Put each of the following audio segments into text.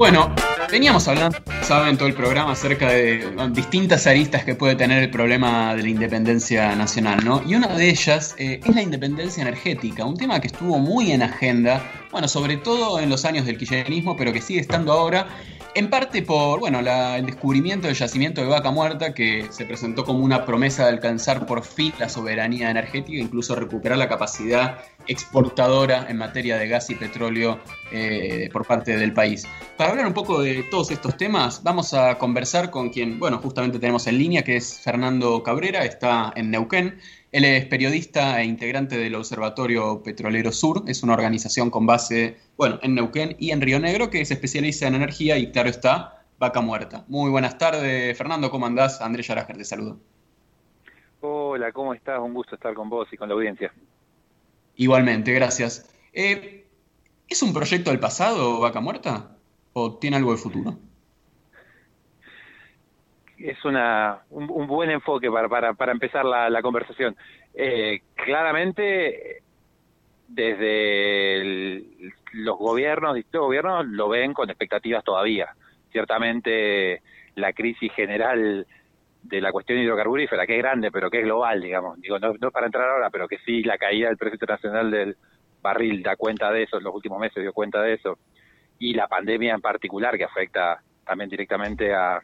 Bueno, veníamos hablando, saben, todo el programa acerca de distintas aristas que puede tener el problema de la independencia nacional, ¿no? Y una de ellas eh, es la independencia energética, un tema que estuvo muy en agenda, bueno, sobre todo en los años del kirchnerismo, pero que sigue estando ahora en parte por bueno, el descubrimiento del yacimiento de Vaca Muerta, que se presentó como una promesa de alcanzar por fin la soberanía energética, incluso recuperar la capacidad exportadora en materia de gas y petróleo eh, por parte del país. Para hablar un poco de todos estos temas, vamos a conversar con quien, bueno, justamente tenemos en línea, que es Fernando Cabrera, está en Neuquén. Él es periodista e integrante del Observatorio Petrolero Sur, es una organización con base, bueno, en Neuquén y en Río Negro que se especializa en energía y claro está, vaca muerta. Muy buenas tardes, Fernando, ¿cómo andás? Andrés Yarajer te saludo. Hola, ¿cómo estás? Un gusto estar con vos y con la audiencia. Igualmente, gracias. Eh, ¿Es un proyecto del pasado, Vaca Muerta? ¿O tiene algo de futuro? Es una, un, buen enfoque para, para, para empezar la, conversación. Eh, claramente, desde los gobiernos, distintos gobiernos, lo ven con expectativas todavía. Ciertamente, la crisis general de la cuestión hidrocarburífera, que es grande, pero que es global, digamos. Digo, no, no para entrar ahora, pero que sí, la caída del precio internacional del barril da cuenta de eso, en los últimos meses dio cuenta de eso. Y la pandemia en particular, que afecta también directamente a,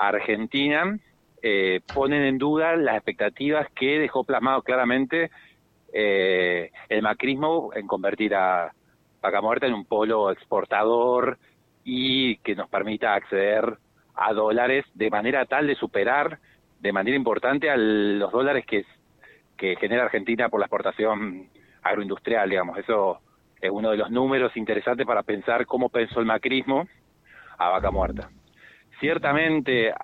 Argentina eh, ponen en duda las expectativas que dejó plasmado claramente eh, el macrismo en convertir a Vaca Muerta en un polo exportador y que nos permita acceder a dólares de manera tal de superar de manera importante a los dólares que, que genera Argentina por la exportación agroindustrial, digamos. Eso es uno de los números interesantes para pensar cómo pensó el macrismo a Vaca Muerta. Ciertamente,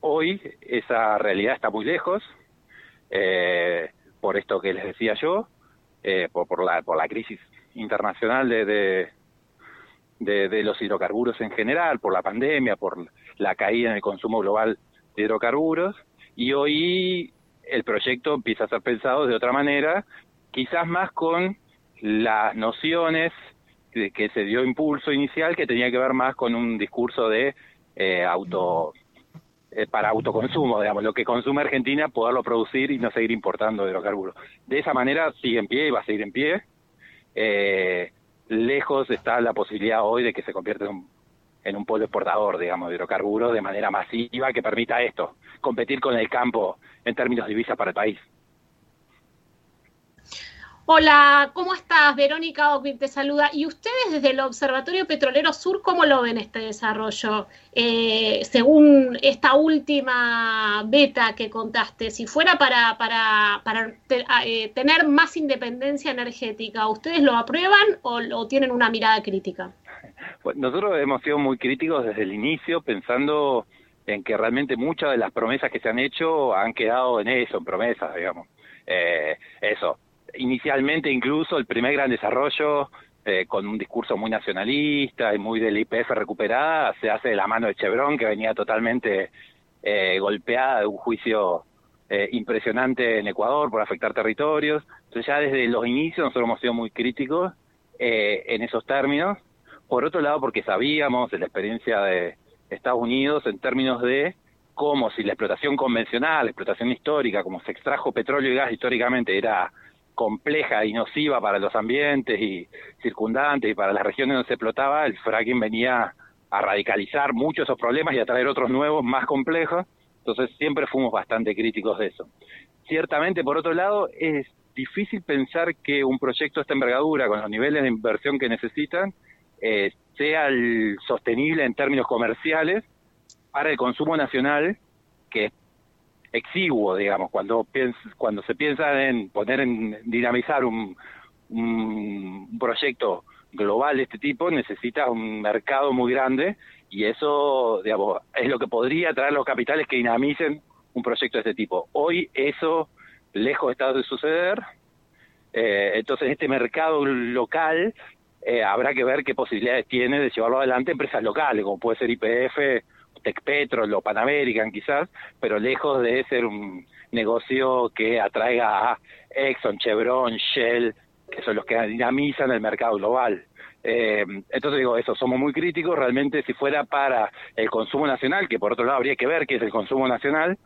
hoy esa realidad está muy lejos, eh, por esto que les decía yo, eh, por, la, por la crisis internacional de, de, de, los hidrocarburos en general, por la pandemia, por la caída en el consumo global de hidrocarburos, y hoy el proyecto empieza a ser pensado de otra manera, quizás más con las nociones que se dio impulso inicial que tenía que ver más con un discurso de eh, auto eh, para autoconsumo, digamos, lo que consume Argentina, poderlo producir y no seguir importando hidrocarburos. De esa manera sigue en pie y va a seguir en pie. Eh, lejos está la posibilidad hoy de que se convierta en un, en un polo exportador, digamos, de hidrocarburos de manera masiva que permita esto, competir con el campo en términos de divisas para el país. Hola, ¿cómo estás? Verónica Oquip te saluda. ¿Y ustedes desde el Observatorio Petrolero Sur, cómo lo ven este desarrollo? Eh, según esta última beta que contaste, si fuera para, para, para eh, tener más independencia energética, ¿ustedes lo aprueban o, tienen una mirada crítica? Pues nosotros hemos sido muy críticos desde el inicio, pensando en que realmente muchas de las promesas que se han hecho han quedado en eso, en promesas, digamos. Eh, eso, inicialmente incluso el primer gran desarrollo eh, con un discurso muy nacionalista y muy del IPF recuperada se hace de la mano de Chevron que venía totalmente eh, golpeada de un juicio eh, impresionante en Ecuador por afectar territorios. Entonces ya desde los inicios nosotros hemos sido muy críticos en esos términos. Por otro lado, porque sabíamos de la experiencia de Estados Unidos en términos de cómo si la explotación convencional, la explotación histórica, como se extrajo petróleo y gas históricamente, era compleja y nociva para los ambientes y circundantes y para las regiones donde se explotaba, el fracking venía a radicalizar muchos esos problemas y a traer otros nuevos más complejos. Entonces siempre fuimos bastante críticos de eso. Ciertamente, por otro lado, es difícil pensar que un proyecto de esta envergadura, con los niveles de inversión que necesitan, eh, sea sostenible en términos comerciales para el consumo nacional, que es exiguo, digamos, cuando, cuando se piensa en poner en dinamizar un, un proyecto global de este tipo, necesita un mercado muy grande y eso, digamos, es lo que podría traer los capitales que dinamicen un proyecto de este tipo. Hoy eso, lejos está de suceder, eh, entonces este mercado local eh, habrá que ver qué posibilidades tiene de llevarlo adelante empresas locales, como puede ser IPF Tecpetro, lo Pan American quizás, pero lejos de ser un negocio que atraiga a Exxon, Chevron, Shell, que son los que dinamizan el mercado global. Eh, entonces digo, eso, somos muy críticos, realmente si fuera para el consumo nacional, que por otro lado habría que ver qué es el consumo nacional,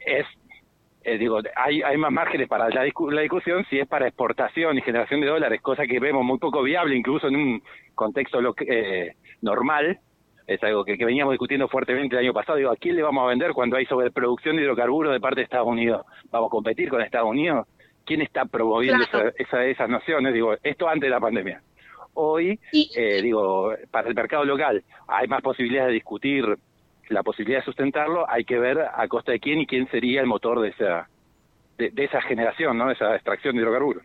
es, eh, digo, hay, hay más márgenes para la, la, discusión si es para exportación y generación de dólares, cosa que vemos muy poco viable, incluso en un contexto eh, normal, es algo que, veníamos discutiendo fuertemente el año pasado, digo, ¿a quién le vamos a vender cuando hay sobreproducción de hidrocarburos de parte de Estados Unidos? ¿Vamos a competir con Estados Unidos? ¿Quién está promoviendo esa, esas nociones? Digo, esto antes de la pandemia. Hoy, eh, digo, para el mercado local hay más posibilidades de discutir la posibilidad de sustentarlo, hay que ver a costa de quién y quién sería el motor de esa, de, de esa generación, ¿no? de esa extracción de hidrocarburos.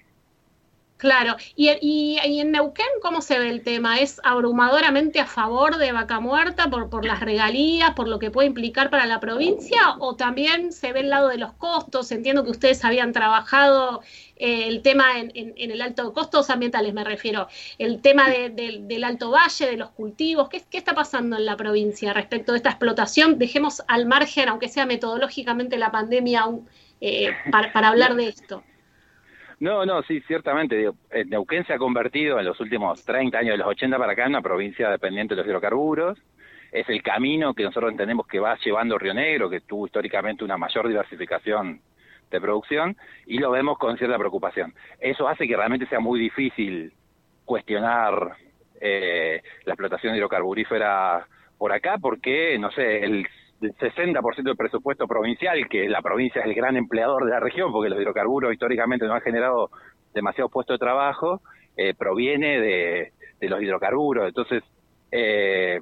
Claro, y, y, en Neuquén, ¿cómo se ve el tema? ¿Es abrumadoramente a favor de Vaca Muerta por, por las regalías, por lo que puede implicar para la provincia? ¿O también se ve el lado de los costos? Entiendo que ustedes habían trabajado eh, el tema en, el alto costos ambientales, me refiero, el tema del Alto Valle, de los cultivos. ¿Qué, ¿Qué está pasando en la provincia respecto de esta explotación? Dejemos al margen, aunque sea metodológicamente la pandemia, eh, para, para hablar de esto. No, no, sí, ciertamente. Digo, Neuquén se ha convertido en los últimos 30 años, de los 80 para acá, en una provincia dependiente de los hidrocarburos. Es el camino que nosotros entendemos que va llevando Río Negro, que tuvo históricamente una mayor diversificación de producción, y lo vemos con cierta preocupación. Eso hace que realmente sea muy difícil cuestionar eh, la explotación hidrocarburífera por acá, porque, no sé, el el 60% del presupuesto provincial, que la provincia es el gran empleador de la región, porque los hidrocarburos históricamente no han generado demasiados puestos de trabajo, eh, proviene de, los hidrocarburos. Entonces, eh,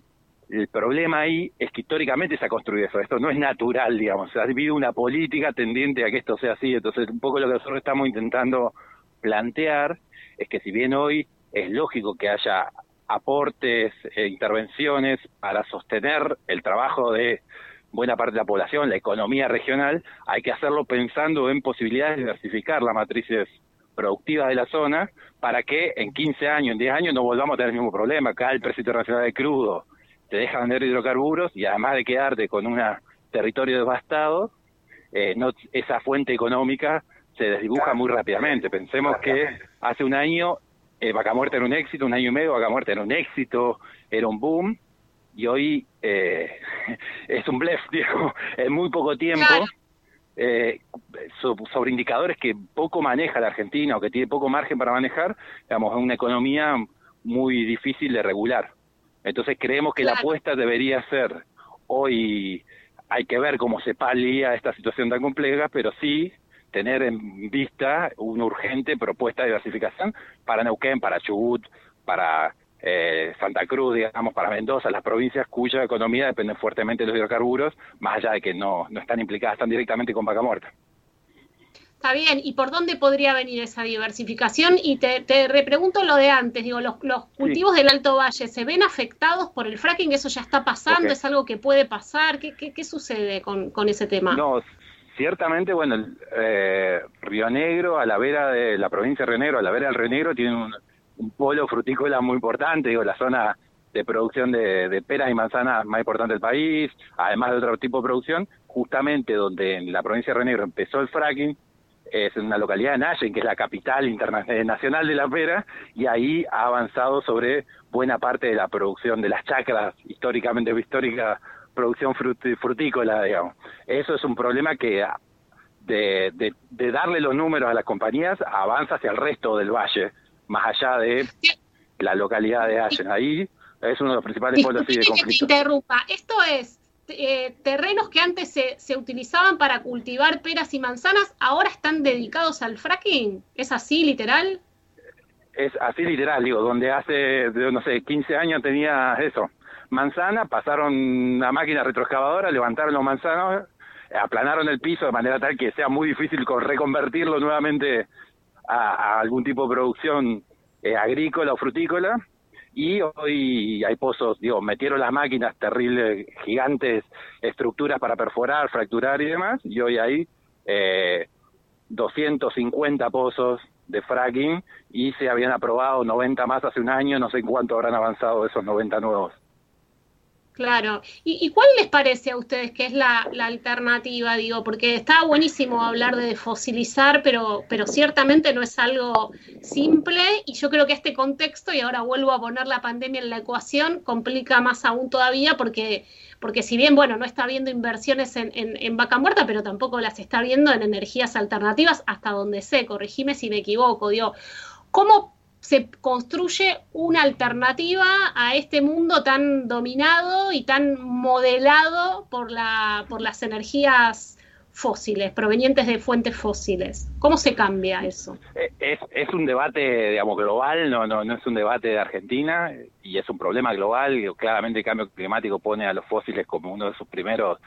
el problema ahí es que históricamente se ha construido eso. Esto no es natural, digamos. Ha habido una política tendiente a que esto sea así. Entonces, un poco lo que nosotros estamos intentando plantear es que si bien hoy es lógico que haya aportes e intervenciones para sostener el trabajo de buena parte de la población, la economía regional, hay que hacerlo pensando en posibilidades de diversificar las matrices productivas de la zona para que en 15 años, en 10 años no volvamos a tener el mismo problema. Acá el precio internacional de crudo te deja vender hidrocarburos y además de quedarte con un territorio devastado, eh, no, esa fuente económica se desdibuja muy rápidamente. Pensemos que hace un año eh, Vaca Muerta era un éxito, un año y medio Vaca Muerta era un éxito, era un boom, y hoy eh, es un blef, digo, en muy poco tiempo, eh, sobre indicadores que poco maneja la Argentina o que tiene poco margen para manejar, digamos, es una economía muy difícil de regular. Entonces creemos que la apuesta debería ser, hoy hay que ver cómo se palía esta situación tan compleja, pero sí tener en vista una urgente propuesta de diversificación para Neuquén, para Chubut, para eh, Santa Cruz, digamos, para Mendoza, las provincias cuya economía depende fuertemente de los hidrocarburos, más allá de que no, no están implicadas tan directamente con vaca muerta. Está bien, ¿y por dónde podría venir esa diversificación? Y te, te repregunto lo de antes, digo, los, cultivos del Alto Valle, ¿se ven afectados por el fracking? ¿Eso ya está pasando? ¿Es algo que puede pasar? ¿Qué, qué, sucede con, con, ese tema? No, ciertamente, bueno, eh, Río Negro, a la vera de la provincia de Río Negro, a la vera del Río Negro, tiene un, un polo frutícola muy importante, digo, la zona de producción de, peras y manzanas más importante del país, además de otro tipo de producción, justamente donde en la provincia de Renegro empezó el fracking, es una localidad de Nayen, que es la capital internacional de la pera, y ahí ha avanzado sobre buena parte de la producción de las chacras, históricamente histórica producción frutícola, digamos. Eso es un problema que de, de, de darle los números a las compañías avanza hacia el resto del valle más allá de la localidad de Allen. Ahí es uno de los principales polos de conflicto. Que te interrumpa. Esto es eh, terrenos que antes se, se, utilizaban para cultivar peras y manzanas, ahora están dedicados al fracking. ¿Es así, literal? Es así, literal, digo, donde hace, no sé, 15 años tenía eso, manzana, pasaron una máquina retroexcavadora, levantaron los manzanos, aplanaron el piso de manera tal que sea muy difícil reconvertirlo nuevamente a, algún tipo de producción eh, agrícola o frutícola y hoy hay pozos, digo, metieron las máquinas terribles, gigantes, estructuras para perforar, fracturar y demás, y hoy hay eh, 250 pozos de fracking y se habían aprobado 90 más hace un año, no sé cuánto habrán avanzado esos 90 nuevos. Claro. ¿Y, cuál les parece a ustedes que es la, alternativa? Digo, porque está buenísimo hablar de fosilizar, pero, pero ciertamente no es algo simple y yo creo que este contexto, y ahora vuelvo a poner la pandemia en la ecuación, complica más aún todavía porque, porque si bien, bueno, no está viendo inversiones en, en vaca muerta, pero tampoco las está viendo en energías alternativas hasta donde sé, corregime si me equivoco, digo, ¿cómo se construye una alternativa a este mundo tan dominado y tan modelado por, la, por las energías fósiles, provenientes de fuentes fósiles. ¿Cómo se cambia eso? Eh, es, es un debate, digamos, global, no, no, no es un debate de Argentina y es un problema global. Claramente el cambio climático pone a los fósiles como uno de sus primeros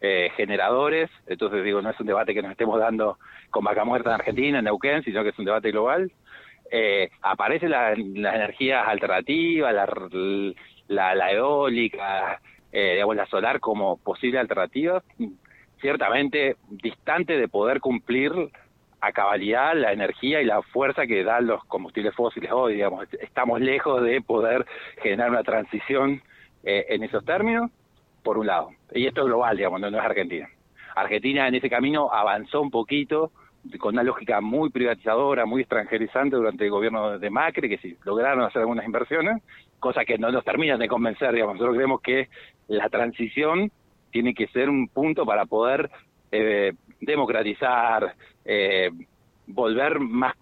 eh, generadores. Entonces, digo, no es un debate que nos estemos dando con vaca muerta en Argentina, en Neuquén, sino que es un debate global eh, aparecen las energías alternativas, la, la, eólica, eh, digamos, la solar como posible alternativa, ciertamente distante de poder cumplir a cabalidad la energía y la fuerza que dan los combustibles fósiles hoy, digamos, estamos lejos de poder generar una transición eh, en esos términos, por un lado, y esto es global, digamos, no es Argentina. Argentina en ese camino avanzó un poquito, con una lógica muy privatizadora, muy extranjerizante durante el gobierno de Macri, que sí lograron hacer algunas inversiones, cosa que no nos terminan de convencer, digamos. Nosotros creemos que la transición tiene que ser un punto para poder eh, democratizar, eh, volver más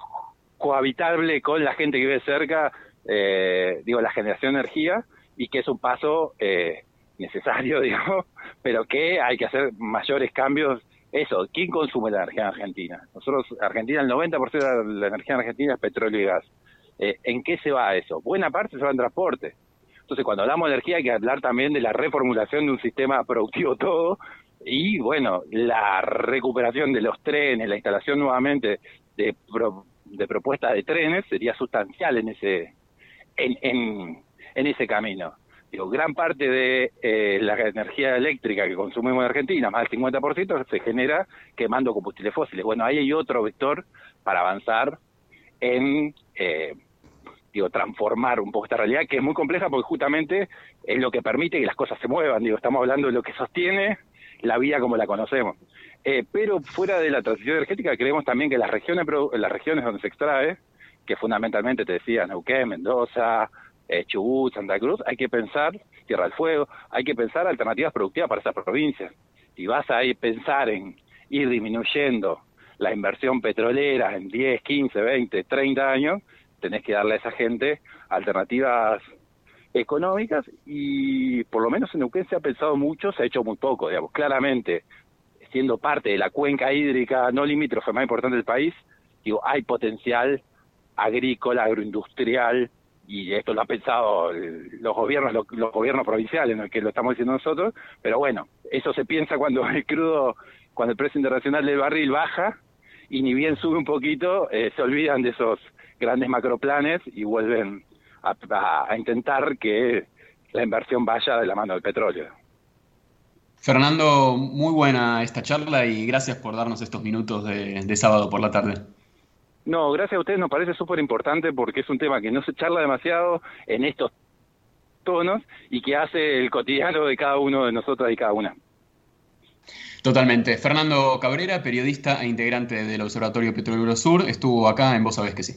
cohabitable con la gente que vive cerca, eh, digo, la generación de energía, y que es un paso necesario, digamos, pero que hay que hacer mayores cambios eso, ¿quién consume la energía en Argentina? Nosotros, Argentina, el 90% de la energía en Argentina es petróleo y gas. Eh, ¿En qué se va eso? Buena parte se va en transporte. Entonces, cuando hablamos de energía hay que hablar también de la reformulación de un sistema productivo todo y, bueno, la recuperación de los trenes, la instalación nuevamente de, de propuestas de trenes sería sustancial en ese, en ese camino. Digo, gran parte de eh, la energía eléctrica que consumimos en Argentina, más del 50%, se genera quemando combustibles fósiles. Bueno, ahí hay otro vector para avanzar en, eh, digo, transformar un poco esta realidad, que es muy compleja porque justamente es lo que permite que las cosas se muevan. Digo, estamos hablando de lo que sostiene la vida como la conocemos. Eh, pero fuera de la transición energética, creemos también que las regiones, las regiones donde se extrae, que fundamentalmente te decía Neuquén, Mendoza, eh, Chubut, Santa Cruz, hay que pensar, Tierra del Fuego, hay que pensar alternativas productivas para esas provincias. Si vas a pensar en ir disminuyendo la inversión petrolera en 10, 15, 20, 30 años, tenés que darle a esa gente alternativas económicas y por lo menos en Neuquén se ha pensado mucho, se ha hecho muy poco, digamos, claramente siendo parte de la cuenca hídrica no limítrofe más importante del país, digo, hay potencial agrícola, agroindustrial, y esto lo han pensado los gobiernos, los, gobiernos provinciales, no es que lo estamos diciendo nosotros, pero bueno, eso se piensa cuando el crudo, cuando el precio internacional del barril baja y ni bien sube un poquito, eh, se olvidan de esos grandes macroplanes y vuelven a, intentar que la inversión vaya de la mano del petróleo. Fernando, muy buena esta charla y gracias por darnos estos minutos de sábado por la tarde. No, gracias a ustedes nos parece súper importante porque es un tema que no se charla demasiado en estos tonos y que hace el cotidiano de cada uno de nosotros y cada una. Totalmente. Fernando Cabrera, periodista e integrante del Observatorio Petrolero Sur, estuvo acá en Vos Sabés que sí.